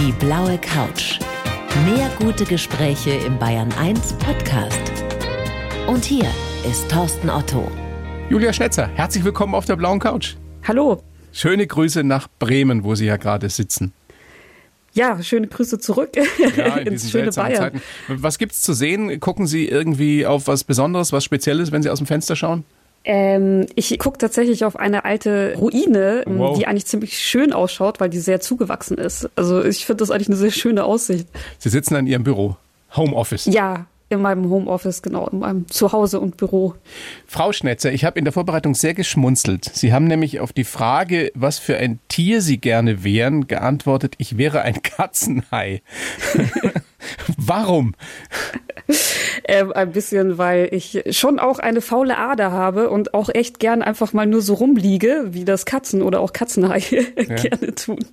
Die blaue Couch. Mehr gute Gespräche im Bayern 1 Podcast. Und hier ist Thorsten Otto. Julia Schnetzer, herzlich willkommen auf der blauen Couch. Hallo. Schöne Grüße nach Bremen, wo Sie ja gerade sitzen. Ja, schöne Grüße zurück Ja, in ins schöne Bayern. Zeiten. Was gibt's zu sehen? Gucken Sie irgendwie auf was Besonderes, was Spezielles, wenn Sie aus dem Fenster schauen? Ähm, ich gucke tatsächlich auf eine alte Ruine, ähm, Wow. die eigentlich ziemlich schön ausschaut, weil die sehr zugewachsen ist. Also ich finde das eigentlich eine sehr schöne Aussicht. Sie sitzen in Ihrem Büro, Homeoffice. Ja, in meinem Homeoffice, genau, in meinem Zuhause und Büro. Frau Schnetzer, ich habe in der Vorbereitung sehr geschmunzelt. Sie haben nämlich auf die Frage, was für ein Tier Sie gerne wären, geantwortet, ich wäre ein Katzenhai. Warum? Ähm, ein bisschen, weil ich schon auch eine faule Ader habe und auch echt gern einfach mal nur so rumliege, wie das Katzen oder auch Katzenhaie gerne tun.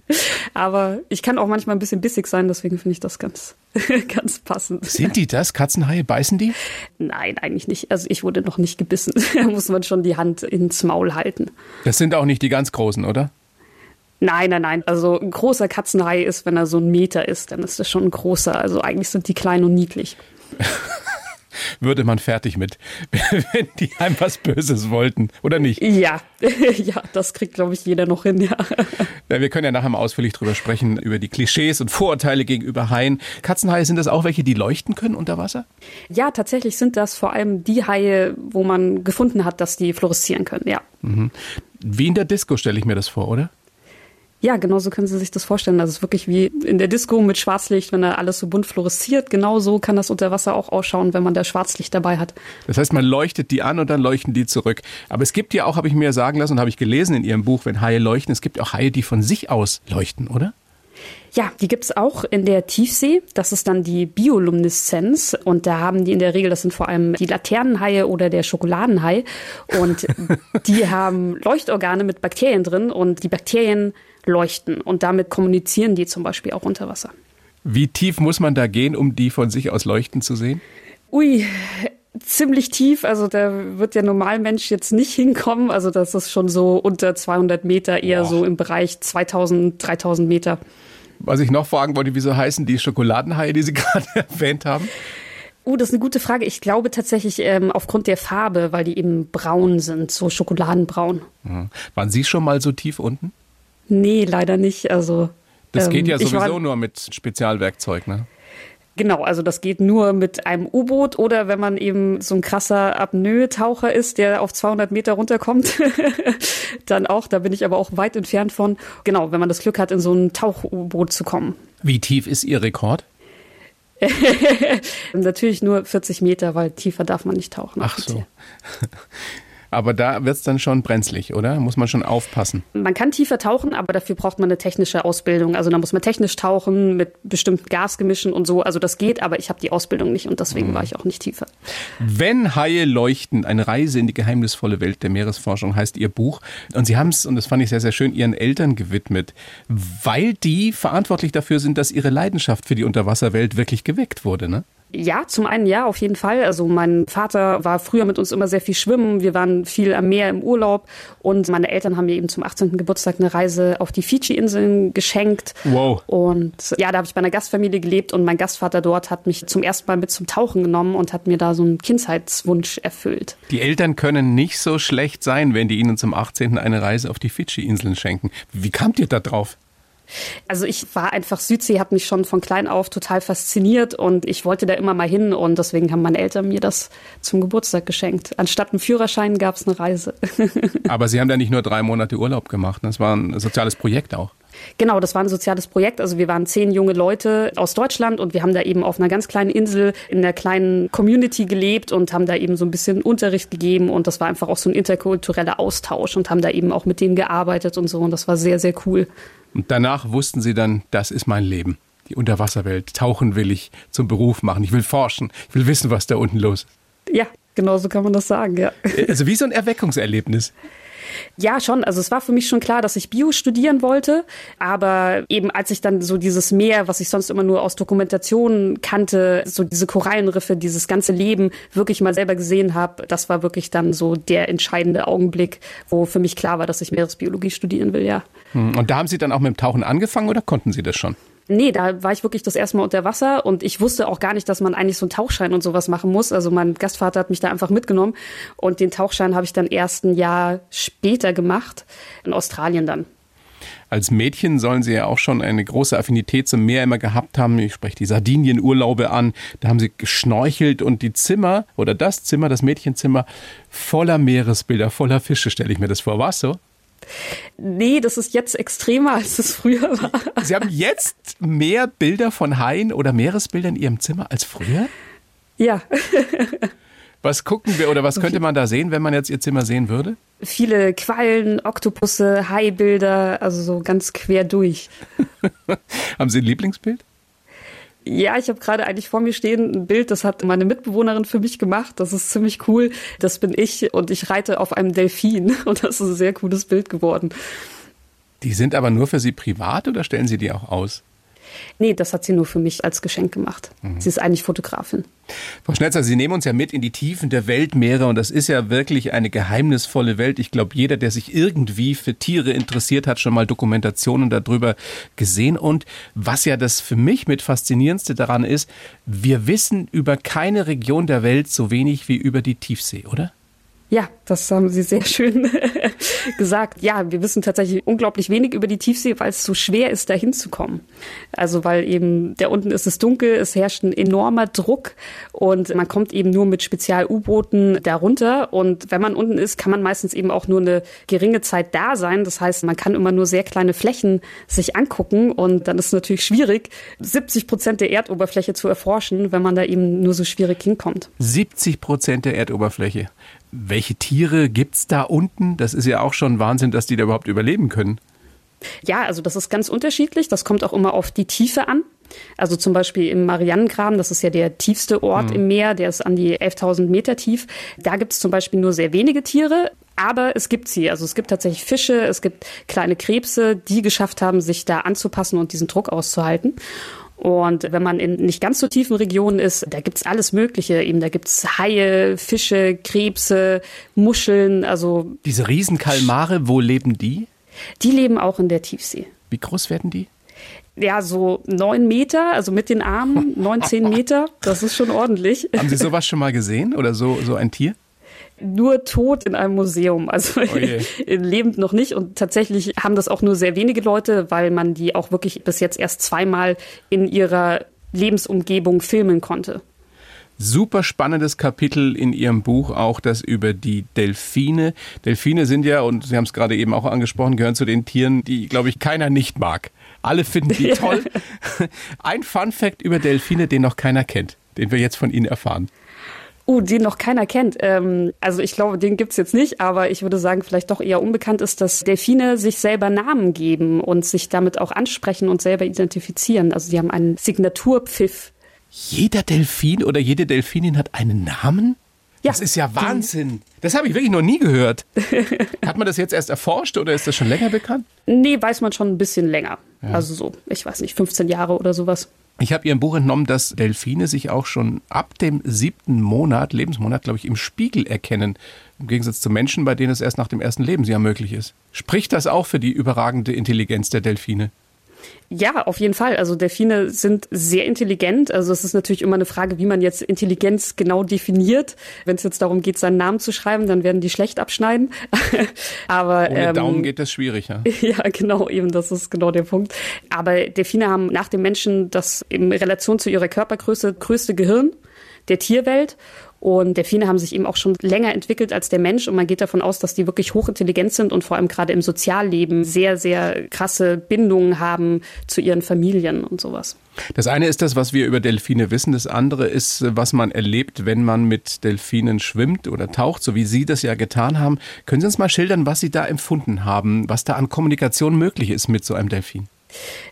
Aber ich kann auch manchmal ein bisschen bissig sein, deswegen finde ich das ganz, ganz passend. Sind die das? Katzenhaie, beißen die? Nein, eigentlich nicht. Also ich wurde noch nicht gebissen. Da muss man schon die Hand ins Maul halten. Das sind auch nicht die ganz großen, oder? Nein, nein, nein. Also ein großer Katzenhai ist, wenn er so ein Meter ist, dann ist das schon ein großer. Also eigentlich sind die klein und niedlich. Würde man fertig mit, wenn die einem was Böses wollten, oder nicht? Ja, ja, das kriegt, glaube ich, jeder noch hin, ja. Ja, wir können ja nachher mal ausführlich drüber sprechen, über die Klischees und Vorurteile gegenüber Haien. Katzenhaie, sind das auch welche, die leuchten können unter Wasser? Ja, tatsächlich sind das vor allem die Haie, wo man gefunden hat, dass die fluoreszieren können, ja. Wie in der Disco stelle ich mir das vor, oder? Ja, genau so können Sie sich das vorstellen. Das ist wirklich wie in der Disco mit Schwarzlicht, wenn da alles so bunt fluoresziert. Genau so kann das unter Wasser auch ausschauen, wenn man da Schwarzlicht dabei hat. Das heißt, man leuchtet die an und dann leuchten die zurück. Aber es gibt ja auch, habe ich mir sagen lassen und habe ich gelesen in Ihrem Buch, wenn Haie leuchten, es gibt auch Haie, die von sich aus leuchten, oder? Ja, die gibt's auch in der Tiefsee. Das ist dann die Biolumineszenz. Und da haben die in der Regel, das sind vor allem die Laternenhaie oder der Schokoladenhai. Und die haben Leuchtorgane mit Bakterien drin und die Bakterien leuchten. Und damit kommunizieren die zum Beispiel auch unter Wasser. Wie tief muss man da gehen, um die von sich aus leuchten zu sehen? Ui, ziemlich tief. Also da wird der Normalmensch jetzt nicht hinkommen. Also das ist schon so unter 200 Meter, eher Boah. so im Bereich 2000, 3000 Meter. Was ich noch fragen wollte, wieso heißen die Schokoladenhaie, die Sie gerade erwähnt haben? Uh, das ist eine gute Frage. Ich glaube tatsächlich ähm, aufgrund der Farbe, weil die eben braun sind, so schokoladenbraun. Mhm. Waren Sie schon mal so tief unten? Nee, leider nicht. Also Das ähm, geht ja ich sowieso war- nur mit Spezialwerkzeug, ne? Genau, also das geht nur mit einem U-Boot oder wenn man eben so ein krasser Apnoe-Taucher ist, der auf 200 Meter runterkommt, dann auch. Da bin ich aber auch weit entfernt von. Genau, wenn man das Glück hat, in so ein Tauch-U-Boot zu kommen. Wie tief ist Ihr Rekord? Natürlich nur 40 Meter, weil tiefer darf man nicht tauchen. Ach so. Aber da wird's dann schon brenzlig, oder? Muss man schon aufpassen. Man kann tiefer tauchen, aber dafür braucht man eine technische Ausbildung. Also da muss man technisch tauchen mit bestimmten Gasgemischen und so. Also das geht, aber ich habe die Ausbildung nicht und Mhm. deswegen war ich auch nicht tiefer. Wenn Haie leuchten, eine Reise in die geheimnisvolle Welt der Meeresforschung heißt Ihr Buch. Und Sie haben es, und das fand ich sehr, sehr schön, Ihren Eltern gewidmet, weil die verantwortlich dafür sind, dass Ihre Leidenschaft für die Unterwasserwelt wirklich geweckt wurde, ne? Ja, zum einen ja, auf jeden Fall. Also mein Vater war früher mit uns immer sehr viel schwimmen. Wir waren viel am Meer im Urlaub und meine Eltern haben mir eben zum 18. Geburtstag eine Reise auf die Fidschi-Inseln geschenkt. Wow. Und ja, da habe ich bei einer Gastfamilie gelebt und mein Gastvater dort hat mich zum ersten Mal mit zum Tauchen genommen und hat mir da so einen Kindheitswunsch erfüllt. Die Eltern können nicht so schlecht sein, wenn die Ihnen zum 18. eine Reise auf die Fidschi-Inseln schenken. Wie kamt ihr da drauf? Also ich war einfach Südsee, hat mich schon von klein auf total fasziniert und ich wollte da immer mal hin und deswegen haben meine Eltern mir das zum Geburtstag geschenkt. Anstatt einen Führerschein gab es eine Reise. Aber Sie haben da nicht nur drei Monate Urlaub gemacht. Das war ein soziales Projekt auch. Genau, das war ein soziales Projekt. Also wir waren zehn junge Leute aus Deutschland und wir haben da eben auf einer ganz kleinen Insel in einer kleinen Community gelebt und haben da eben so ein bisschen Unterricht gegeben und das war einfach auch so ein interkultureller Austausch und haben da eben auch mit denen gearbeitet und so und das war sehr, sehr cool. Und danach wussten Sie dann, das ist mein Leben. Die Unterwasserwelt. Tauchen will ich zum Beruf machen. Ich will forschen. Ich will wissen, was da unten los ist. Ja, genau so kann man das sagen, ja. Also wie so ein Erweckungserlebnis. Ja, schon. Also es war für mich schon klar, dass ich Bio studieren wollte. Aber eben als ich dann so dieses Meer, was ich sonst immer nur aus Dokumentationen kannte, so diese Korallenriffe, dieses ganze Leben wirklich mal selber gesehen habe, das war wirklich dann so der entscheidende Augenblick, wo für mich klar war, dass ich Meeresbiologie studieren will, ja. Und da haben Sie dann auch mit dem Tauchen angefangen oder konnten Sie das schon? Nee, da war ich wirklich das erste Mal unter Wasser und ich wusste auch gar nicht, dass man eigentlich so einen Tauchschein und sowas machen muss. Also mein Gastvater hat mich da einfach mitgenommen und den Tauchschein habe ich dann erst ein Jahr später gemacht, in Australien dann. Als Mädchen sollen sie ja auch schon eine große Affinität zum Meer immer gehabt haben. Ich spreche die Sardinienurlaube an. Da haben sie geschnorchelt und die Zimmer oder das Zimmer, das Mädchenzimmer, voller Meeresbilder, voller Fische, stelle ich mir das vor. War es so? Nee, das ist jetzt extremer, als es früher war. Sie haben jetzt mehr Bilder von Haien oder Meeresbilder in Ihrem Zimmer als früher? Ja. Was gucken wir oder was könnte man da sehen, wenn man jetzt Ihr Zimmer sehen würde? Viele Quallen, Oktopusse, Haibilder, also so ganz quer durch. Haben Sie ein Lieblingsbild? Ja, ich habe gerade eigentlich vor mir stehen ein Bild, das hat meine Mitbewohnerin für mich gemacht. Das ist ziemlich cool. Das bin ich und ich reite auf einem Delfin und das ist ein sehr cooles Bild geworden. Die sind aber nur für Sie privat oder stellen Sie die auch aus? Nee, das hat sie nur für mich als Geschenk gemacht. Mhm. Sie ist eigentlich Fotografin. Frau Schnetzer, Sie nehmen uns ja mit in die Tiefen der Weltmeere und das ist ja wirklich eine geheimnisvolle Welt. Ich glaube, jeder, der sich irgendwie für Tiere interessiert, hat schon mal Dokumentationen darüber gesehen. Und was ja das für mich mit faszinierendste daran ist, wir wissen über keine Region der Welt so wenig wie über die Tiefsee, oder? Ja, das haben Sie sehr schön gesagt. Ja, wir wissen tatsächlich unglaublich wenig über die Tiefsee, weil es so schwer ist, da hinzukommen. Also weil eben da unten ist es dunkel, es herrscht ein enormer Druck und man kommt eben nur mit Spezial-U-Booten darunter. Und wenn man unten ist, kann man meistens eben auch nur eine geringe Zeit da sein. Das heißt, man kann immer nur sehr kleine Flächen sich angucken und dann ist es natürlich schwierig, 70 Prozent der Erdoberfläche zu erforschen, wenn man da eben nur so schwierig hinkommt. 70 Prozent der Erdoberfläche. Welche Tiere gibt es da unten? Das ist ja auch schon Wahnsinn, dass die da überhaupt überleben können. Ja, also das ist ganz unterschiedlich. Das kommt auch immer auf die Tiefe an. Also zum Beispiel im Marianengraben, das ist ja der tiefste Ort mhm. im Meer, der ist an die 11.000 Meter tief. Da gibt es zum Beispiel nur sehr wenige Tiere, aber es gibt sie. Also es gibt tatsächlich Fische, es gibt kleine Krebse, die geschafft haben, sich da anzupassen und diesen Druck auszuhalten. Und wenn man in nicht ganz so tiefen Regionen ist, da gibt's alles Mögliche. Eben, da gibt's Haie, Fische, Krebse, Muscheln, also. Diese Riesenkalmare, wo leben die? Die leben auch in der Tiefsee. Wie groß werden die? Ja, so neun Meter, also mit den Armen, neun, zehn Meter. Das ist schon ordentlich. Haben Sie sowas schon mal gesehen oder so, so ein Tier? Nur tot in einem Museum. Also oh lebend noch nicht. Und tatsächlich haben das auch nur sehr wenige Leute, weil man die auch wirklich bis jetzt erst zweimal in ihrer Lebensumgebung filmen konnte. Super spannendes Kapitel in Ihrem Buch, auch das über die Delfine. Delfine sind ja, und Sie haben es gerade eben auch angesprochen, gehören zu den Tieren, die, glaube ich, keiner nicht mag. Alle finden die toll. Ein Fun Fact über Delfine, den noch keiner kennt, den wir jetzt von Ihnen erfahren. Uh, den noch keiner kennt. Ähm, also ich glaube, den gibt's jetzt nicht, aber ich würde sagen, vielleicht doch eher unbekannt ist, dass Delfine sich selber Namen geben und sich damit auch ansprechen und selber identifizieren. Also die haben einen Signaturpfiff. Jeder Delfin oder jede Delfinin hat einen Namen? Ja. Das ist ja Wahnsinn. Das habe ich wirklich noch nie gehört. Hat man das jetzt erst erforscht oder ist das schon länger bekannt? Nee, weiß man schon ein bisschen länger. Ja. Also so, ich weiß nicht, 15 Jahre oder sowas. Ich habe Ihrem Buch entnommen, dass Delfine sich auch schon ab dem siebten Monat, Lebensmonat, glaube ich, im Spiegel erkennen. Im Gegensatz zu Menschen, bei denen es erst nach dem ersten Lebensjahr möglich ist. Spricht das auch für die überragende Intelligenz der Delfine? Ja, auf jeden Fall. Also Delfine sind sehr intelligent. Also es ist natürlich immer eine Frage, wie man jetzt Intelligenz genau definiert. Wenn es jetzt darum geht, seinen Namen zu schreiben, dann werden die schlecht abschneiden. Aber ohne ähm, Daumen geht das schwierig, ja. Ja, genau, eben das ist genau der Punkt. Aber Delfine haben nach dem Menschen das in Relation zu ihrer Körpergröße größte Gehirn der Tierwelt und Delfine haben sich eben auch schon länger entwickelt als der Mensch und man geht davon aus, dass die wirklich hochintelligent sind und vor allem gerade im Sozialleben sehr, sehr krasse Bindungen haben zu ihren Familien und sowas. Das eine ist das, was wir über Delfine wissen. Das andere ist, was man erlebt, wenn man mit Delfinen schwimmt oder taucht, so wie Sie das ja getan haben. Können Sie uns mal schildern, was Sie da empfunden haben, was da an Kommunikation möglich ist mit so einem Delfin?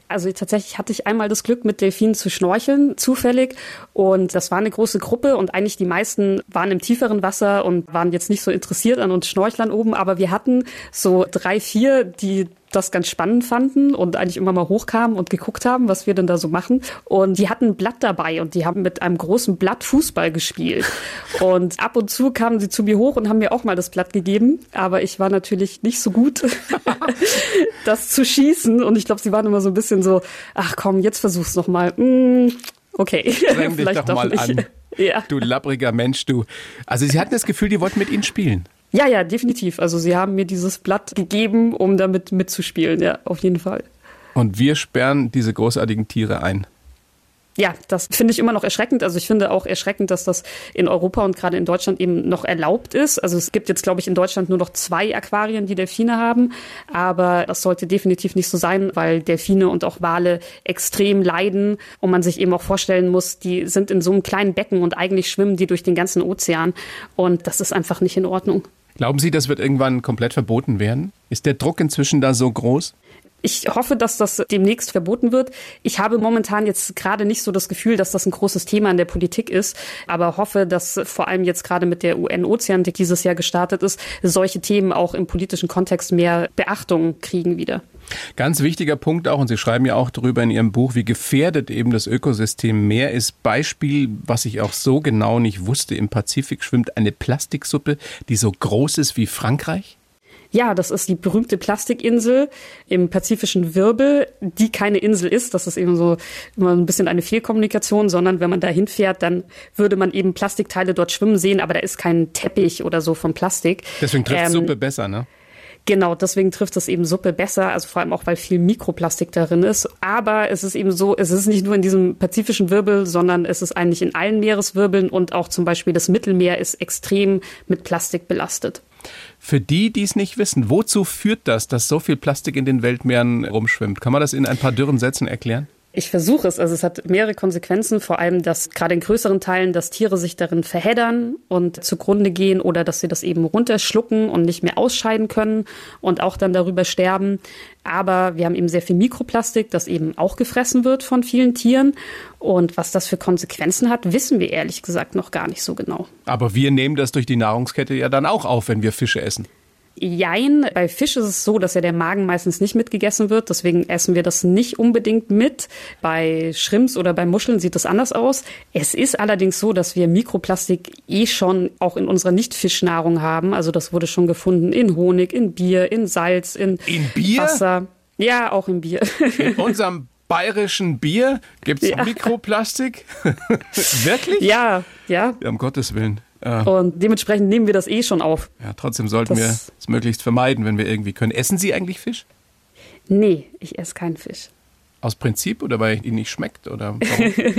Also tatsächlich hatte ich einmal das Glück, mit Delfinen zu schnorcheln, zufällig. Und das war eine große Gruppe und eigentlich die meisten waren im tieferen Wasser und waren jetzt nicht so interessiert an uns Schnorchlern oben. Aber wir hatten so drei, vier, die das ganz spannend fanden und eigentlich immer mal hochkamen und geguckt haben, was wir denn da so machen. Und die hatten ein Blatt dabei und die haben mit einem großen Blatt Fußball gespielt. Und ab und zu kamen sie zu mir hoch und haben mir auch mal das Blatt gegeben. Aber ich war natürlich nicht so gut, das zu schießen. Und ich glaube, sie waren immer so ein bisschen so, ach komm, jetzt versuch's noch mal. Mm, okay, Streng dich doch mal nicht. an. Ja. Du labbriger Mensch, du. Also sie hatten das Gefühl, die wollten mit ihnen spielen. Ja, ja, definitiv. Also sie haben mir dieses Blatt gegeben, um damit mitzuspielen. Ja, auf jeden Fall. Und wir sperren diese großartigen Tiere ein. Ja, das finde ich immer noch erschreckend. Also ich finde auch erschreckend, dass das in Europa und gerade in Deutschland eben noch erlaubt ist. Also es gibt jetzt, glaube ich, in Deutschland nur noch zwei Aquarien, die Delfine haben. Aber das sollte definitiv nicht so sein, weil Delfine und auch Wale extrem leiden und man sich eben auch vorstellen muss, die sind in so einem kleinen Becken und eigentlich schwimmen die durch den ganzen Ozean. Und das ist einfach nicht in Ordnung. Glauben Sie, das wird irgendwann komplett verboten werden? Ist der Druck inzwischen da so groß? Ich hoffe, dass das demnächst verboten wird. Ich habe momentan jetzt gerade nicht so das Gefühl, dass das ein großes Thema in der Politik ist, aber hoffe, dass vor allem jetzt gerade mit der UN-Ozean, die dieses Jahr gestartet ist, solche Themen auch im politischen Kontext mehr Beachtung kriegen wieder. Ganz wichtiger Punkt auch, und Sie schreiben ja auch darüber in Ihrem Buch, wie gefährdet eben das Ökosystem Meer ist. Beispiel, was ich auch so genau nicht wusste, im Pazifik schwimmt eine Plastiksuppe, die so groß ist wie Frankreich. Ja, das ist die berühmte Plastikinsel im pazifischen Wirbel, die keine Insel ist. Das ist eben so immer ein bisschen eine Fehlkommunikation, sondern wenn man da hinfährt, dann würde man eben Plastikteile dort schwimmen sehen, aber da ist kein Teppich oder so von Plastik. Deswegen trifft Ähm, Suppe besser, ne? Genau, deswegen trifft es eben Suppe besser, also vor allem auch, weil viel Mikroplastik darin ist. Aber es ist eben so, es ist nicht nur in diesem pazifischen Wirbel, sondern es ist eigentlich in allen Meereswirbeln und auch zum Beispiel das Mittelmeer ist extrem mit Plastik belastet. Für die, die es nicht wissen, wozu führt das, dass so viel Plastik in den Weltmeeren rumschwimmt? Kann man das in ein paar dürren Sätzen erklären? Ich versuche es. Also es hat mehrere Konsequenzen, vor allem, dass gerade in größeren Teilen, dass Tiere sich darin verheddern und zugrunde gehen oder dass sie das eben runterschlucken und nicht mehr ausscheiden können und auch dann darüber sterben. Aber wir haben eben sehr viel Mikroplastik, das eben auch gefressen wird von vielen Tieren. Und was das für Konsequenzen hat, wissen wir ehrlich gesagt noch gar nicht so genau. Aber wir nehmen das durch die Nahrungskette ja dann auch auf, wenn wir Fische essen. Jein, bei Fisch ist es so, dass ja der Magen meistens nicht mitgegessen wird, deswegen essen wir das nicht unbedingt mit. Bei Shrimps oder bei Muscheln sieht das anders aus. Es ist allerdings so, dass wir Mikroplastik eh schon auch in unserer Nicht-Fischnahrung haben. Also das wurde schon gefunden in Honig, in Bier, in Salz, in, In Bier? Wasser. Ja, auch in Bier. In unserem bayerischen Bier gibt es Ja. Mikroplastik? Wirklich? ja, ja. Ja, um Gottes Willen. Ja, Und dementsprechend nehmen wir das eh schon auf. ja, trotzdem sollten wir Das- es möglichst vermeiden, wenn wir irgendwie können. Essen Sie eigentlich Fisch? Nee, ich esse keinen Fisch. Aus Prinzip oder weil Ihnen nicht schmeckt? Oder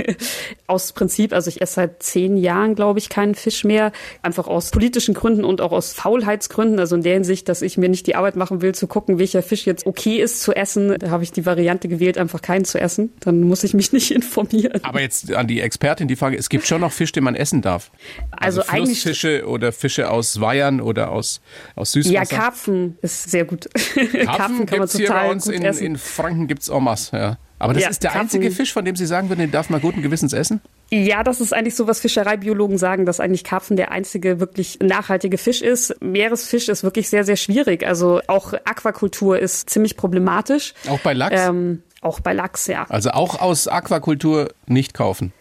aus Prinzip, also ich esse seit zehn Jahren, glaube ich, keinen Fisch mehr. Einfach aus politischen Gründen und auch aus Faulheitsgründen. Also in der Hinsicht, dass ich mir nicht die Arbeit machen will, zu gucken, welcher Fisch jetzt okay ist zu essen. Da habe ich die Variante gewählt, einfach keinen zu essen. Dann muss ich mich nicht informieren. Aber jetzt an die Expertin die Frage, es gibt schon noch Fisch, den man essen darf. Also eigentlich- Flussfische oder Fische aus Weihern oder aus, aus Süßwasser. ja, Karpfen ist sehr gut. Karpfen kann man gibt's hier bei total uns gut in, essen. in Franken gibt's en masse, ja. Aber das Ja, ist der Karpfen- einzige Fisch, von dem Sie sagen würden, den darf man guten Gewissens essen? Ja, das ist eigentlich so, was Fischereibiologen sagen, dass eigentlich Karpfen der einzige wirklich nachhaltige Fisch ist. Meeresfisch ist wirklich sehr, sehr schwierig. Also auch Aquakultur ist ziemlich problematisch. Auch bei Lachs? Ähm, auch bei Lachs, ja. Also auch aus Aquakultur nicht kaufen.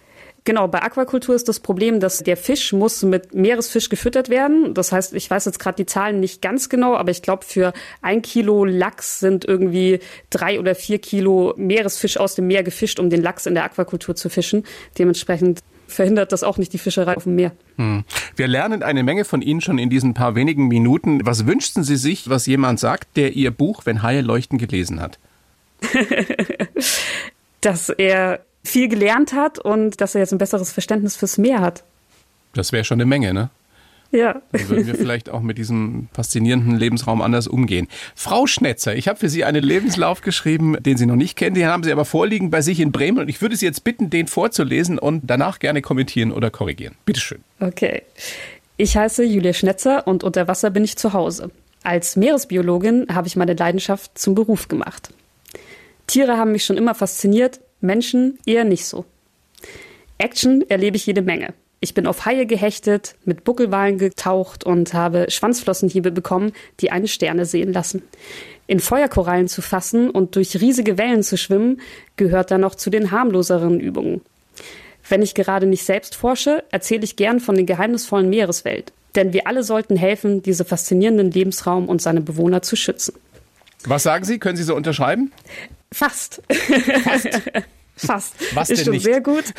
Genau, bei Aquakultur ist das Problem, dass der Fisch muss mit Meeresfisch gefüttert werden. Das heißt, ich weiß jetzt gerade die Zahlen nicht ganz genau, aber ich glaube, für ein Kilo Lachs sind irgendwie drei oder vier Kilo Meeresfisch aus dem Meer gefischt, um den Lachs in der Aquakultur zu fischen. Dementsprechend verhindert das auch nicht die Fischerei auf dem Meer. Wir lernen eine Menge von Ihnen schon in diesen paar wenigen Minuten. Was wünschten Sie sich, was jemand sagt, der Ihr Buch Wenn Haie leuchten gelesen hat? Dass er viel gelernt hat und dass er jetzt ein besseres Verständnis fürs Meer hat. Das wäre schon eine Menge, ne? Ja. Dann würden wir vielleicht auch mit diesem faszinierenden Lebensraum anders umgehen. Frau Schnetzer, ich habe für Sie einen Lebenslauf geschrieben, den Sie noch nicht kennen, den haben Sie aber vorliegen bei sich in Bremen und ich würde Sie jetzt bitten, den vorzulesen und danach gerne kommentieren oder korrigieren. Bitteschön. Okay. Ich heiße Julia Schnetzer und unter Wasser bin ich zu Hause. Als Meeresbiologin habe ich meine Leidenschaft zum Beruf gemacht. Tiere haben mich schon immer fasziniert, Menschen eher nicht so. Action erlebe ich jede Menge. Ich bin auf Haie gehechtet, mit Buckelwalen getaucht und habe Schwanzflossenhiebe bekommen, die eine Sterne sehen lassen. In Feuerkorallen zu fassen und durch riesige Wellen zu schwimmen, gehört dann noch zu den harmloseren Übungen. Wenn ich gerade nicht selbst forsche, erzähle ich gern von der geheimnisvollen Meereswelt. Denn wir alle sollten helfen, diesen faszinierenden Lebensraum und seine Bewohner zu schützen. Was sagen Sie? Können Sie so unterschreiben? Fast. Fast. Fast. Was Ist schon nicht? sehr gut.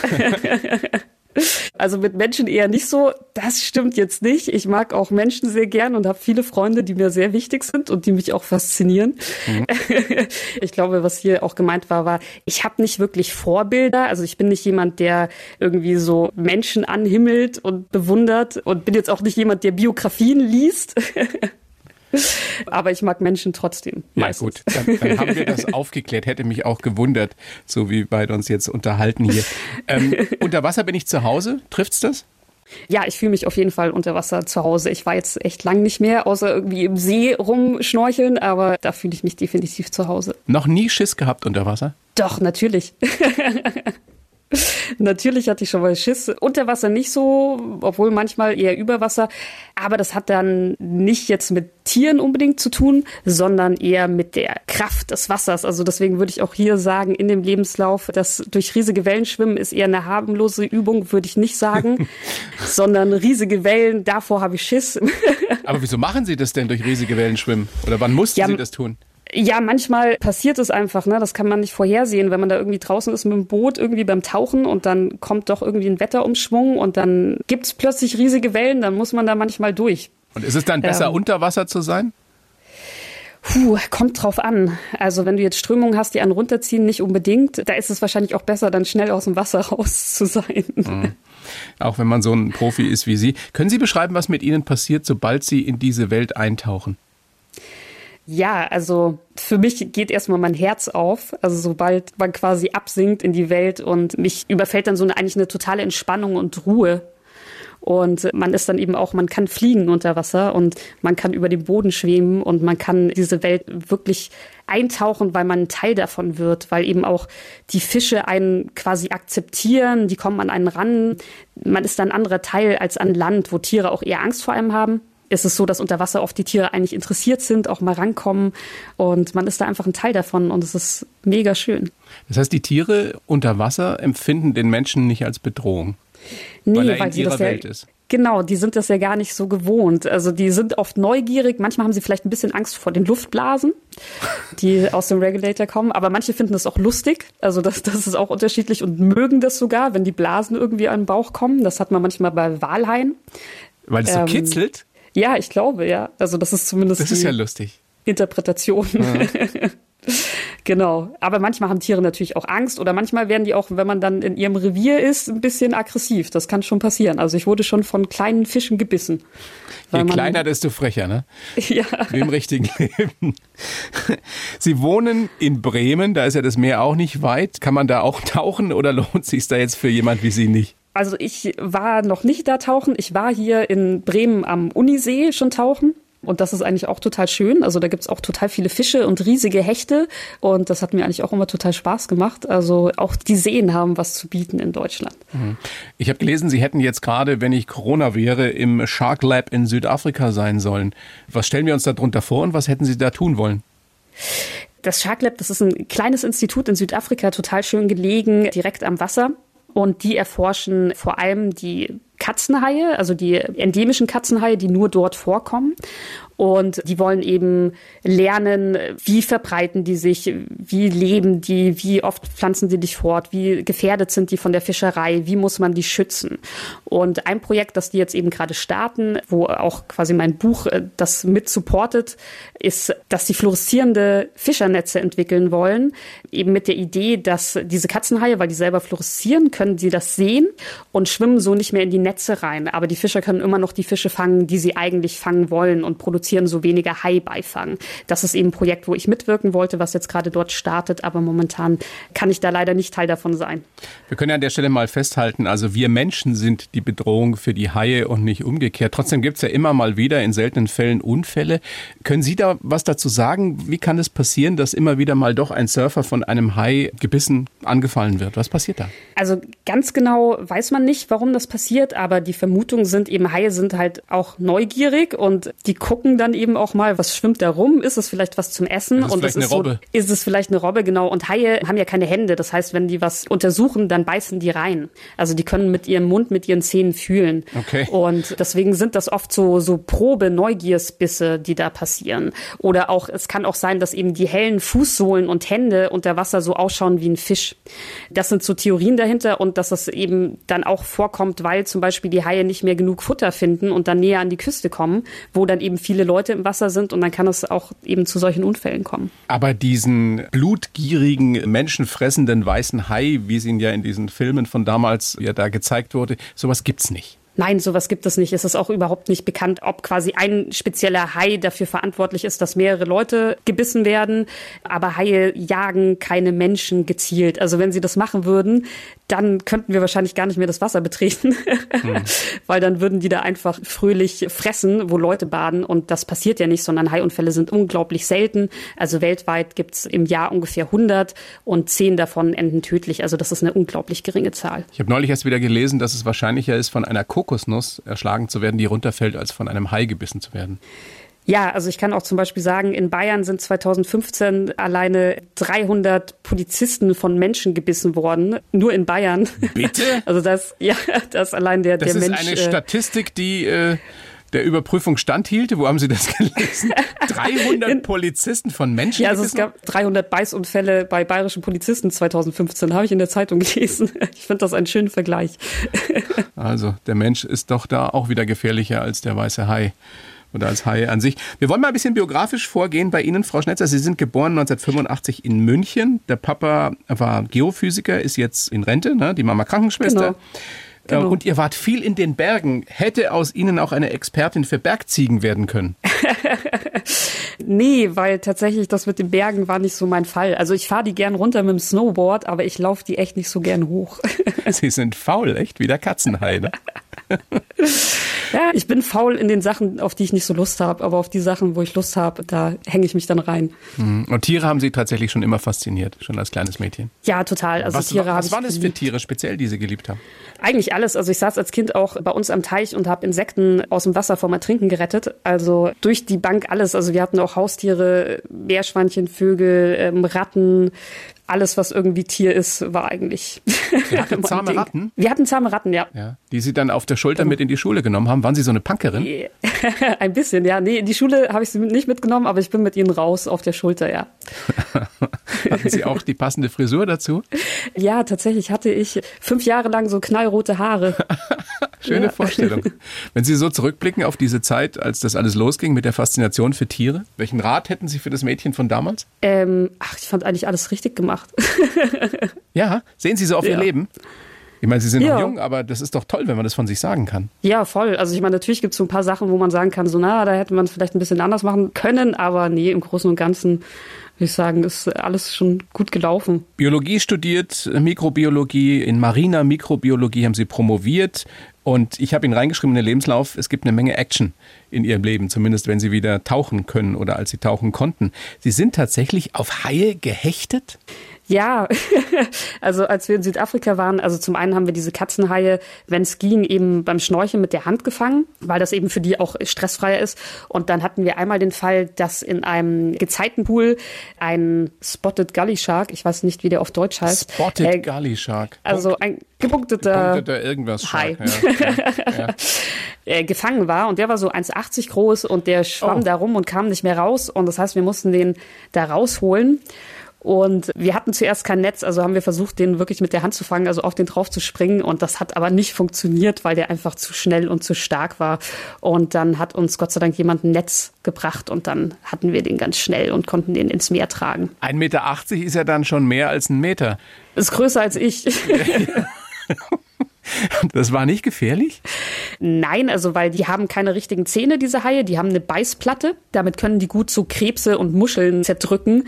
Also mit Menschen eher nicht so. Das stimmt jetzt nicht. Ich mag auch Menschen sehr gern und habe viele Freunde, die mir sehr wichtig sind und die mich auch faszinieren. Ich glaube, was hier auch gemeint war, war, ich habe nicht wirklich Vorbilder. Also ich bin nicht jemand, der irgendwie so Menschen anhimmelt und bewundert und bin jetzt auch nicht jemand, der Biografien liest. Aber ich mag Menschen trotzdem. Ja meistens. gut, dann, dann haben wir das aufgeklärt. Hätte mich auch gewundert, so wie beide uns jetzt unterhalten hier. Ähm, unter Wasser bin ich zu Hause. Trifft's das? Ja, ich fühle mich auf jeden Fall unter Wasser zu Hause. Ich war jetzt echt lang nicht mehr, außer irgendwie im See rumschnorcheln, aber da fühle ich mich definitiv zu Hause. Noch nie Schiss gehabt unter Wasser? Doch, natürlich. natürlich hatte ich schon mal Schiss. Unter Wasser nicht so, obwohl manchmal eher über Wasser. Aber das hat dann nicht jetzt mit Tieren unbedingt zu tun, sondern eher mit der Kraft des Wassers. Also deswegen würde ich auch hier sagen, in dem Lebenslauf, das durch riesige Wellen schwimmen ist eher eine harmlose Übung, würde ich nicht sagen, sondern riesige Wellen, davor habe ich Schiss. Aber wieso machen Sie das denn durch riesige Wellen schwimmen? Oder wann mussten Ja, Sie das tun? Ja, manchmal passiert es einfach, ne? Das kann man nicht vorhersehen, wenn man da irgendwie draußen ist mit dem Boot, irgendwie beim Tauchen und dann kommt doch irgendwie ein Wetterumschwung und dann gibt's plötzlich riesige Wellen, dann muss man da manchmal durch. Und ist es dann besser, Ähm. unter Wasser zu sein? Puh, kommt drauf an. Also wenn du jetzt Strömungen hast, die einen runterziehen, nicht unbedingt. Da ist es wahrscheinlich auch besser, dann schnell aus dem Wasser raus zu sein. Auch wenn man so ein Profi ist wie Sie. Können Sie beschreiben, was mit Ihnen passiert, sobald Sie in diese Welt eintauchen? Ja, also für mich geht erstmal mein Herz auf. Also sobald man quasi absinkt in die Welt und mich überfällt dann so eine eigentlich eine totale Entspannung und Ruhe. Und man ist dann eben auch, man kann fliegen unter Wasser und man kann über den Boden schweben und man kann diese Welt wirklich eintauchen, weil man ein Teil davon wird, weil eben auch die Fische einen quasi akzeptieren, die kommen an einen ran. Man ist dann ein anderer Teil als an Land, wo Tiere auch eher Angst vor einem haben ist es so, dass unter Wasser oft die Tiere eigentlich interessiert sind, auch mal rankommen und man ist da einfach ein Teil davon und es ist mega schön. Das heißt, die Tiere unter Wasser empfinden den Menschen nicht als Bedrohung. Nee, Weil er in sie ihrer das ja, Welt ist. Genau, die sind das ja gar nicht so gewohnt. Also die sind oft neugierig, manchmal haben sie vielleicht ein bisschen Angst vor den Luftblasen, die aus dem Regulator kommen, aber manche finden das auch lustig. Also das, das ist auch unterschiedlich und mögen das sogar, wenn die Blasen irgendwie an den Bauch kommen. Das hat man manchmal bei Walhaien. Weil es so Ähm, kitzelt? Ja, ich glaube, ja. Also das ist zumindest Das ist ja lustig. Interpretation. genau. Aber manchmal haben Tiere natürlich auch Angst oder manchmal werden die auch, wenn man dann in ihrem Revier ist, ein bisschen aggressiv. Das kann schon passieren. Also ich wurde schon von kleinen Fischen gebissen. Je kleiner, desto frecher, ne? Ja. Wie im richtigen Leben. Sie wohnen in Bremen, da ist ja das Meer auch nicht weit. Kann man da auch tauchen oder lohnt sich da jetzt für jemand wie Sie nicht? Also ich war noch nicht da tauchen. Ich war hier in Bremen am Unisee schon tauchen. Und das ist eigentlich auch total schön. Also da gibt's auch total viele Fische und riesige Hechte. Und das hat mir eigentlich auch immer total Spaß gemacht. Also auch die Seen haben was zu bieten in Deutschland. Ich habe gelesen, Sie hätten jetzt gerade, wenn ich Corona wäre, im Shark Lab in Südafrika sein sollen. Was stellen wir uns da drunter vor und was hätten Sie da tun wollen? Das Shark Lab, das ist ein kleines Institut in Südafrika, total schön gelegen, direkt am Wasser. Und die erforschen vor allem die Katzenhaie, also die endemischen Katzenhaie, die nur dort vorkommen. Und die wollen eben lernen, wie verbreiten die sich, wie leben die, wie oft pflanzen sie dich fort, wie gefährdet sind die von der Fischerei, wie muss man die schützen. Und ein Projekt, das die jetzt eben gerade starten, wo auch quasi mein Buch äh, das mit supportet, ist, dass die fluoreszierende Fischernetze entwickeln wollen, eben mit der Idee, dass diese Katzenhaie, weil die selber fluoreszieren, können sie das sehen und schwimmen so nicht mehr in die Netze rein. Aber die Fischer können immer noch die Fische fangen, die sie eigentlich fangen wollen und produzieren so weniger Haibeifang. Das ist eben ein Projekt, wo ich mitwirken wollte, was jetzt gerade dort startet, aber momentan kann ich da leider nicht Teil davon sein. Wir können ja an der Stelle mal festhalten, also wir Menschen sind die Bedrohung für die Haie und nicht umgekehrt. Trotzdem gibt es ja immer mal wieder in seltenen Fällen Unfälle. Können Sie da was dazu sagen? Wie kann es passieren, dass immer wieder mal doch ein Surfer von einem Hai gebissen angefallen wird? Was passiert da? Also ganz genau weiß man nicht, warum das passiert, aber die Vermutungen sind eben, Haie sind halt auch neugierig und die gucken dann eben auch mal, was schwimmt da rum? Ist es vielleicht was zum Essen? Ist es und vielleicht das eine ist Robbe? so, ist es vielleicht eine Robbe, genau. Und Haie haben ja keine Hände. Das heißt, wenn die was untersuchen, dann beißen die rein. Also die können mit ihrem Mund, mit ihren Zähnen fühlen. Okay. Und deswegen sind das oft so, so Probe, Neugiersbisse, die da passieren. Oder auch, es kann auch sein, dass eben die hellen Fußsohlen und Hände unter Wasser so ausschauen wie ein Fisch. Das sind so Theorien dahinter und dass das eben dann auch vorkommt, weil zum Beispiel die Haie nicht mehr genug Futter finden und dann näher an die Küste kommen, wo dann eben viele Leute im Wasser sind und dann kann es auch eben zu solchen Unfällen kommen. Aber diesen blutgierigen, menschenfressenden weißen Hai, wie es ihn ja in diesen Filmen von damals ja da gezeigt wurde, sowas gibt's nicht. Nein, sowas gibt es nicht. Es ist auch überhaupt nicht bekannt, ob quasi ein spezieller Hai dafür verantwortlich ist, dass mehrere Leute gebissen werden. Aber Haie jagen keine Menschen gezielt. Also wenn sie das machen würden, dann könnten wir wahrscheinlich gar nicht mehr das Wasser betreten, weil dann würden die da einfach fröhlich fressen, wo Leute baden. Und das passiert ja nicht, sondern Haiunfälle sind unglaublich selten. Also weltweit gibt's im Jahr ungefähr 100 und 10 davon enden tödlich. Also das ist eine unglaublich geringe Zahl. Ich habe neulich erst wieder gelesen, dass es wahrscheinlicher ist, von einer Kokosnuss erschlagen zu werden, die runterfällt, als von einem Hai gebissen zu werden. Ja, also ich kann auch zum Beispiel sagen, in Bayern sind 2015 alleine 300 Polizisten von Menschen gebissen worden. Nur in Bayern. Bitte? Also das, ja, das allein der, Das der ist Mensch. eine äh, Statistik, die äh, der Überprüfung standhielte. Wo haben Sie das gelesen? 300 Polizisten von Menschen ja, also es gab 300 Beißunfälle bei bayerischen Polizisten 2015, habe ich in der Zeitung gelesen. Ich finde das einen schönen Vergleich. Also der Mensch ist doch da auch wieder gefährlicher als der weiße Hai oder als Hai an sich. Wir wollen mal ein bisschen biografisch vorgehen bei Ihnen, Frau Schnetzer. Sie sind geboren 1985 in München. Der Papa war Geophysiker, ist jetzt in Rente, ne? die Mama Krankenschwester. Genau. Genau. Und ihr wart viel in den Bergen. Hätte aus Ihnen auch eine Expertin für Bergziegen werden können. Nee, weil tatsächlich das mit den Bergen war nicht so mein Fall. Also ich fahre die gern runter mit dem Snowboard, aber ich laufe die echt nicht so gern hoch. Sie sind faul, echt wie der Katzenhai. Ja, ich bin faul in den Sachen, auf die ich nicht so Lust habe, aber auf die Sachen, wo ich Lust habe, da hänge ich mich dann rein. Und Tiere haben Sie tatsächlich schon immer fasziniert, schon als kleines Mädchen. Ja, total. Also was Tiere was ich waren das für. Tiere speziell, die Sie geliebt haben? Eigentlich alles. Also ich saß als Kind auch bei uns am Teich und habe Insekten aus dem Wasser vom Ertrinken gerettet. Also durch die Bank alles. Also wir hatten auch Haustiere, Meerschweinchen, Vögel, ähm, Ratten. Alles, was irgendwie Tier ist, war eigentlich. Ihr hattet mein zahme Ding. Ratten? Wir hatten zahme Ratten, ja. Ja, die Sie dann auf der Schulter mit in die Schule genommen haben. Waren Sie so eine Punkerin? Ein bisschen, ja. Nee, in die Schule habe ich sie nicht mitgenommen, aber ich bin mit ihnen raus auf der Schulter, ja. Hatten Sie auch die passende Frisur dazu? Ja, tatsächlich hatte ich fünf Jahre lang so knallrote Haare. Schöne Ja. Vorstellung. Wenn Sie so zurückblicken auf diese Zeit, als das alles losging mit der Faszination für Tiere, welchen Rat hätten Sie für das Mädchen von damals? Ähm, ach, ich fand eigentlich alles richtig gemacht. Ja, sehen Sie so auf Ihr Ja. Leben? Ich meine, Sie sind noch Ja. jung, aber das ist doch toll, wenn man das von sich sagen kann. Ja, voll. Also ich meine, natürlich gibt es so ein paar Sachen, wo man sagen kann, so na, da hätte man es vielleicht ein bisschen anders machen können, aber nee, im Großen und Ganzen würde ich sagen, ist alles schon gut gelaufen. Biologie studiert, Mikrobiologie, in mariner Mikrobiologie haben Sie promoviert. Und ich habe Ihnen reingeschrieben in den Lebenslauf, es gibt eine Menge Action in Ihrem Leben, zumindest wenn Sie wieder tauchen können oder als Sie tauchen konnten. Sie sind tatsächlich auf Haie gehechtet? Ja, also als wir in Südafrika waren, also zum einen haben wir diese Katzenhaie, wenn es ging, eben beim Schnorcheln mit der Hand gefangen, weil das eben für die auch stressfreier ist. Und dann hatten wir einmal den Fall, dass in einem Gezeitenpool ein Spotted Gully Shark, ich weiß nicht, wie der auf Deutsch heißt, Spotted äh, Gully Shark. also ein gepunkteter Punkteter irgendwas Hai. Ja, ja. äh, gefangen war und der war so 1,80 groß und der schwamm Oh. da rum und kam nicht mehr raus und das heißt, wir mussten den da rausholen. Und wir hatten zuerst kein Netz, also haben wir versucht, den wirklich mit der Hand zu fangen, also auf den drauf zu springen. Und das hat aber nicht funktioniert, weil der einfach zu schnell und zu stark war. Und dann hat uns Gott sei Dank jemand ein Netz gebracht und dann hatten wir den ganz schnell und konnten den ins Meer tragen. 1,80 Meter ist ja dann schon mehr als ein Meter. Ist größer als ich. Das war nicht gefährlich? Nein, also weil die haben keine richtigen Zähne, diese Haie. Die haben eine Beißplatte. Damit können die gut so Krebse und Muscheln zerdrücken.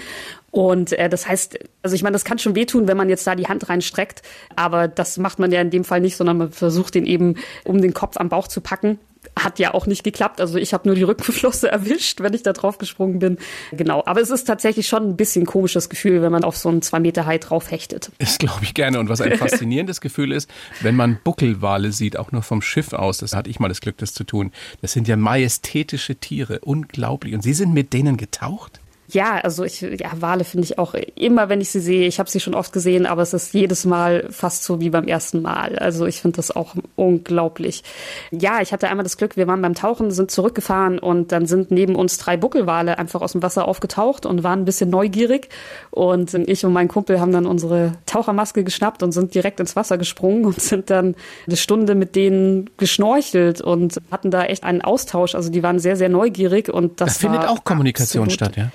Und äh, das heißt, also ich meine, das kann schon wehtun, wenn man jetzt da die Hand reinstreckt. Aber das macht man ja in dem Fall nicht, sondern man versucht den eben um den Kopf am Bauch zu packen. Hat ja auch nicht geklappt. Also ich habe nur die Rückenflosse erwischt, wenn ich da drauf gesprungen bin. Genau. Aber es ist tatsächlich schon ein bisschen komisches Gefühl, wenn man auf so einen zwei Meter Hai drauf hechtet. Das glaube ich gerne. Und was ein faszinierendes Gefühl ist, wenn man Buckelwale sieht, auch nur vom Schiff aus, das hatte ich mal das Glück, das zu tun. Das sind ja majestätische Tiere. Unglaublich. Und Sie sind mit denen getaucht? Ja, also ich, ja, Wale finde ich auch immer, wenn ich sie sehe, ich habe sie schon oft gesehen, aber es ist jedes Mal fast so wie beim ersten Mal. Also ich finde das auch unglaublich. Ja, ich hatte einmal das Glück, wir waren beim Tauchen, sind zurückgefahren und dann sind neben uns drei Buckelwale einfach aus dem Wasser aufgetaucht und waren ein bisschen neugierig. Und ich und mein Kumpel haben dann unsere Tauchermaske geschnappt und sind direkt ins Wasser gesprungen und sind dann eine Stunde mit denen geschnorchelt und hatten da echt einen Austausch. Also die waren sehr, sehr neugierig und das, das findet auch Kommunikation absolut, statt, ja?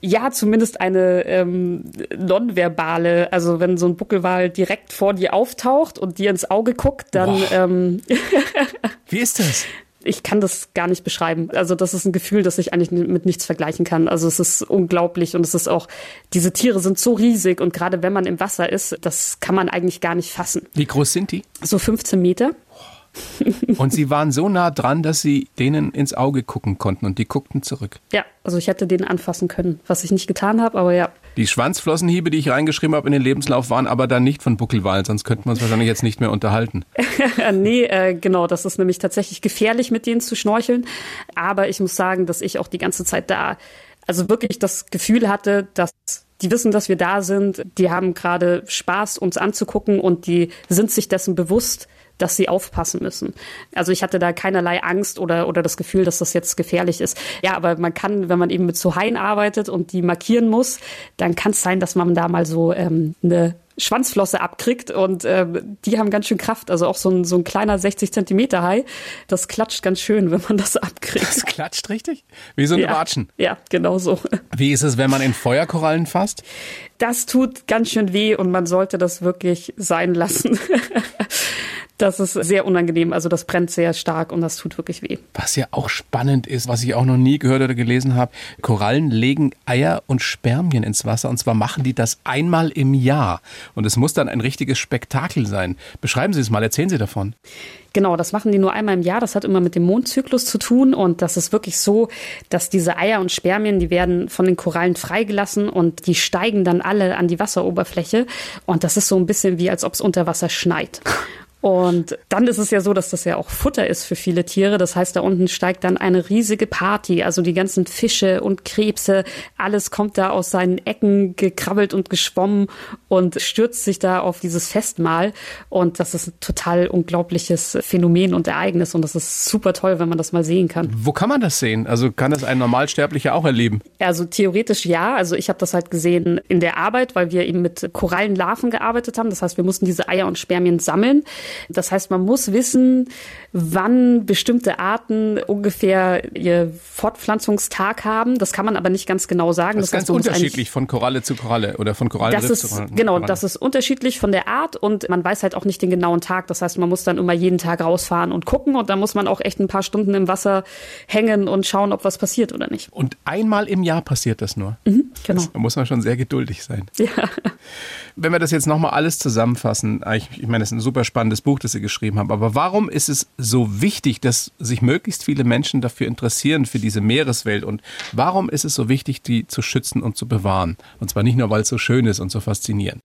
Ja, zumindest eine ähm, nonverbale. Also wenn so ein Buckelwal direkt vor dir auftaucht und dir ins Auge guckt, dann. Ähm, Wie ist das? ich kann das gar nicht beschreiben. Also das ist ein Gefühl, das ich eigentlich mit nichts vergleichen kann. Also es ist unglaublich und es ist auch, diese Tiere sind so riesig und gerade wenn man im Wasser ist, das kann man eigentlich gar nicht fassen. Wie groß sind die? So 15 Meter. Und sie waren so nah dran, dass sie denen ins Auge gucken konnten und die guckten zurück. Ja, also ich hätte den anfassen können, was ich nicht getan habe, aber ja. Die Schwanzflossenhiebe, die ich reingeschrieben habe in den Lebenslauf, waren aber dann nicht von Buckelwalen, sonst könnten wir uns wahrscheinlich jetzt nicht mehr unterhalten. nee, äh, genau, das ist nämlich tatsächlich gefährlich, mit denen zu schnorcheln. Aber ich muss sagen, dass ich auch die ganze Zeit da, also wirklich das Gefühl hatte, dass die wissen, dass wir da sind, die haben gerade Spaß, uns anzugucken und die sind sich dessen bewusst, dass sie aufpassen müssen. Also ich hatte da keinerlei Angst oder, oder das Gefühl, dass das jetzt gefährlich ist. Ja, aber man kann, wenn man eben mit so Haien arbeitet und die markieren muss, dann kann es sein, dass man da mal so ähm, eine Schwanzflosse abkriegt und äh, die haben ganz schön Kraft. Also auch so ein, so ein kleiner 60 Zentimeter Hai, das klatscht ganz schön, wenn man das abkriegt. Das klatscht richtig? Wie so ein ja, Watschen. Ja, genau so. Wie ist es, wenn man in Feuerkorallen fasst? Das tut ganz schön weh und man sollte das wirklich sein lassen. Das ist sehr unangenehm. Also das brennt sehr stark und das tut wirklich weh. Was ja auch spannend ist, was ich auch noch nie gehört oder gelesen habe, Korallen legen Eier und Spermien ins Wasser und zwar machen die das einmal im Jahr. Und es muss dann ein richtiges Spektakel sein. Beschreiben Sie es mal, erzählen Sie davon. Genau, das machen die nur einmal im Jahr. Das hat immer mit dem Mondzyklus zu tun. Und das ist wirklich so, dass diese Eier und Spermien, die werden von den Korallen freigelassen und die steigen dann alle an die Wasseroberfläche. Und das ist so ein bisschen wie, als ob es unter Wasser schneit. Und dann ist es ja so, dass das ja auch Futter ist für viele Tiere. Das heißt, da unten steigt dann eine riesige Party. Also die ganzen Fische und Krebse, alles kommt da aus seinen Ecken gekrabbelt und geschwommen und stürzt sich da auf dieses Festmahl. Und das ist ein total unglaubliches Phänomen und Ereignis. Und das ist super toll, wenn man das mal sehen kann. Wo kann man das sehen? Also kann das ein Normalsterblicher auch erleben? Also theoretisch ja. Also ich habe das halt gesehen in der Arbeit, weil wir eben mit Korallenlarven gearbeitet haben. Das heißt, wir mussten diese Eier und Spermien sammeln. Das heißt, man muss wissen, wann bestimmte Arten ungefähr ihr Fortpflanzungstag haben. Das kann man aber nicht ganz genau sagen. Das ist das ganz heißt, unterschiedlich von Koralle zu Koralle oder von Korallenriff ist, zu Koralle. Genau, das ist unterschiedlich von der Art und man weiß halt auch nicht den genauen Tag. Das heißt, man muss dann immer jeden Tag rausfahren und gucken und dann muss man auch echt ein paar Stunden im Wasser hängen und schauen, ob was passiert oder nicht. Und einmal im Jahr passiert das nur. Mhm, genau. da muss man schon sehr geduldig sein. Ja. Wenn wir das jetzt nochmal alles zusammenfassen, ich, ich meine, das ist ein super spannendes Buch, das Sie geschrieben haben, aber warum ist es so wichtig, dass sich möglichst viele Menschen dafür interessieren, für diese Meereswelt und warum ist es so wichtig, die zu schützen und zu bewahren? Und zwar nicht nur, weil es so schön ist und so faszinierend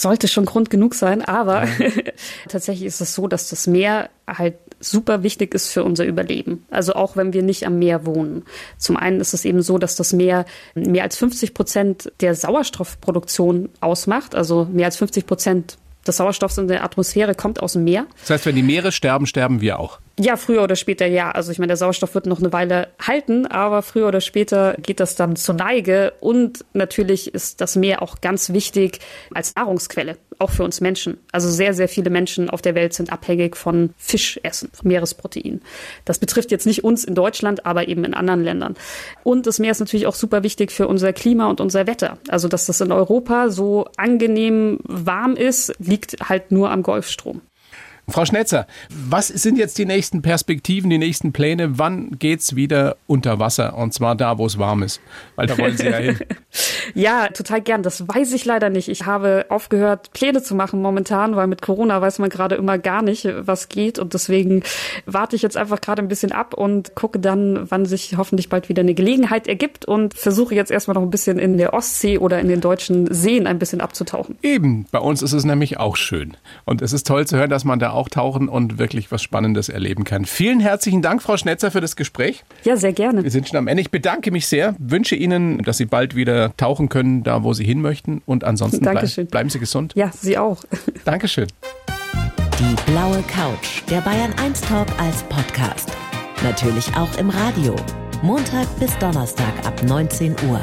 sollte schon Grund genug sein, aber tatsächlich ist es so, dass das Meer halt super wichtig ist für unser Überleben. Also auch wenn wir nicht am Meer wohnen. Zum einen ist es eben so, dass das Meer mehr als 50 Prozent der Sauerstoffproduktion ausmacht. Also mehr als 50 Prozent des Sauerstoffs in der Atmosphäre kommt aus dem Meer. Das heißt, wenn die Meere sterben, sterben wir auch. Ja, früher oder später ja. Also ich meine, der Sauerstoff wird noch eine Weile halten, aber früher oder später geht das dann zur Neige. Und natürlich ist das Meer auch ganz wichtig als Nahrungsquelle, auch für uns Menschen. Also sehr, sehr viele Menschen auf der Welt sind abhängig von Fischessen, von Meeresprotein. Das betrifft jetzt nicht uns in Deutschland, aber eben in anderen Ländern. Und das Meer ist natürlich auch super wichtig für unser Klima und unser Wetter. Also dass das in Europa so angenehm warm ist, liegt halt nur am Golfstrom. Frau Schnetzer, was sind jetzt die nächsten Perspektiven, die nächsten Pläne? Wann geht's wieder unter Wasser? Und zwar da, wo es warm ist. Weil da wollen Sie ja hin. ja, total gern. Das weiß ich leider nicht. Ich habe aufgehört, Pläne zu machen momentan, weil mit Corona weiß man gerade immer gar nicht, was geht. Und deswegen warte ich jetzt einfach gerade ein bisschen ab und gucke dann, wann sich hoffentlich bald wieder eine Gelegenheit ergibt und versuche jetzt erstmal noch ein bisschen in der Ostsee oder in den deutschen Seen ein bisschen abzutauchen. Eben, bei uns ist es nämlich auch schön. Und es ist toll zu hören, dass man da auch tauchen und wirklich was Spannendes erleben kann. Vielen herzlichen Dank, Frau Schnetzer, für das Gespräch. Ja, sehr gerne. Wir sind schon am Ende. Ich bedanke mich sehr, wünsche Ihnen, dass Sie bald wieder tauchen können, da wo Sie hin möchten. Und ansonsten bleib, bleiben Sie gesund. Ja, Sie auch. Dankeschön. Die blaue Couch, der Bayern 1 Talk als Podcast. Natürlich auch im Radio. Montag bis Donnerstag ab 19 Uhr.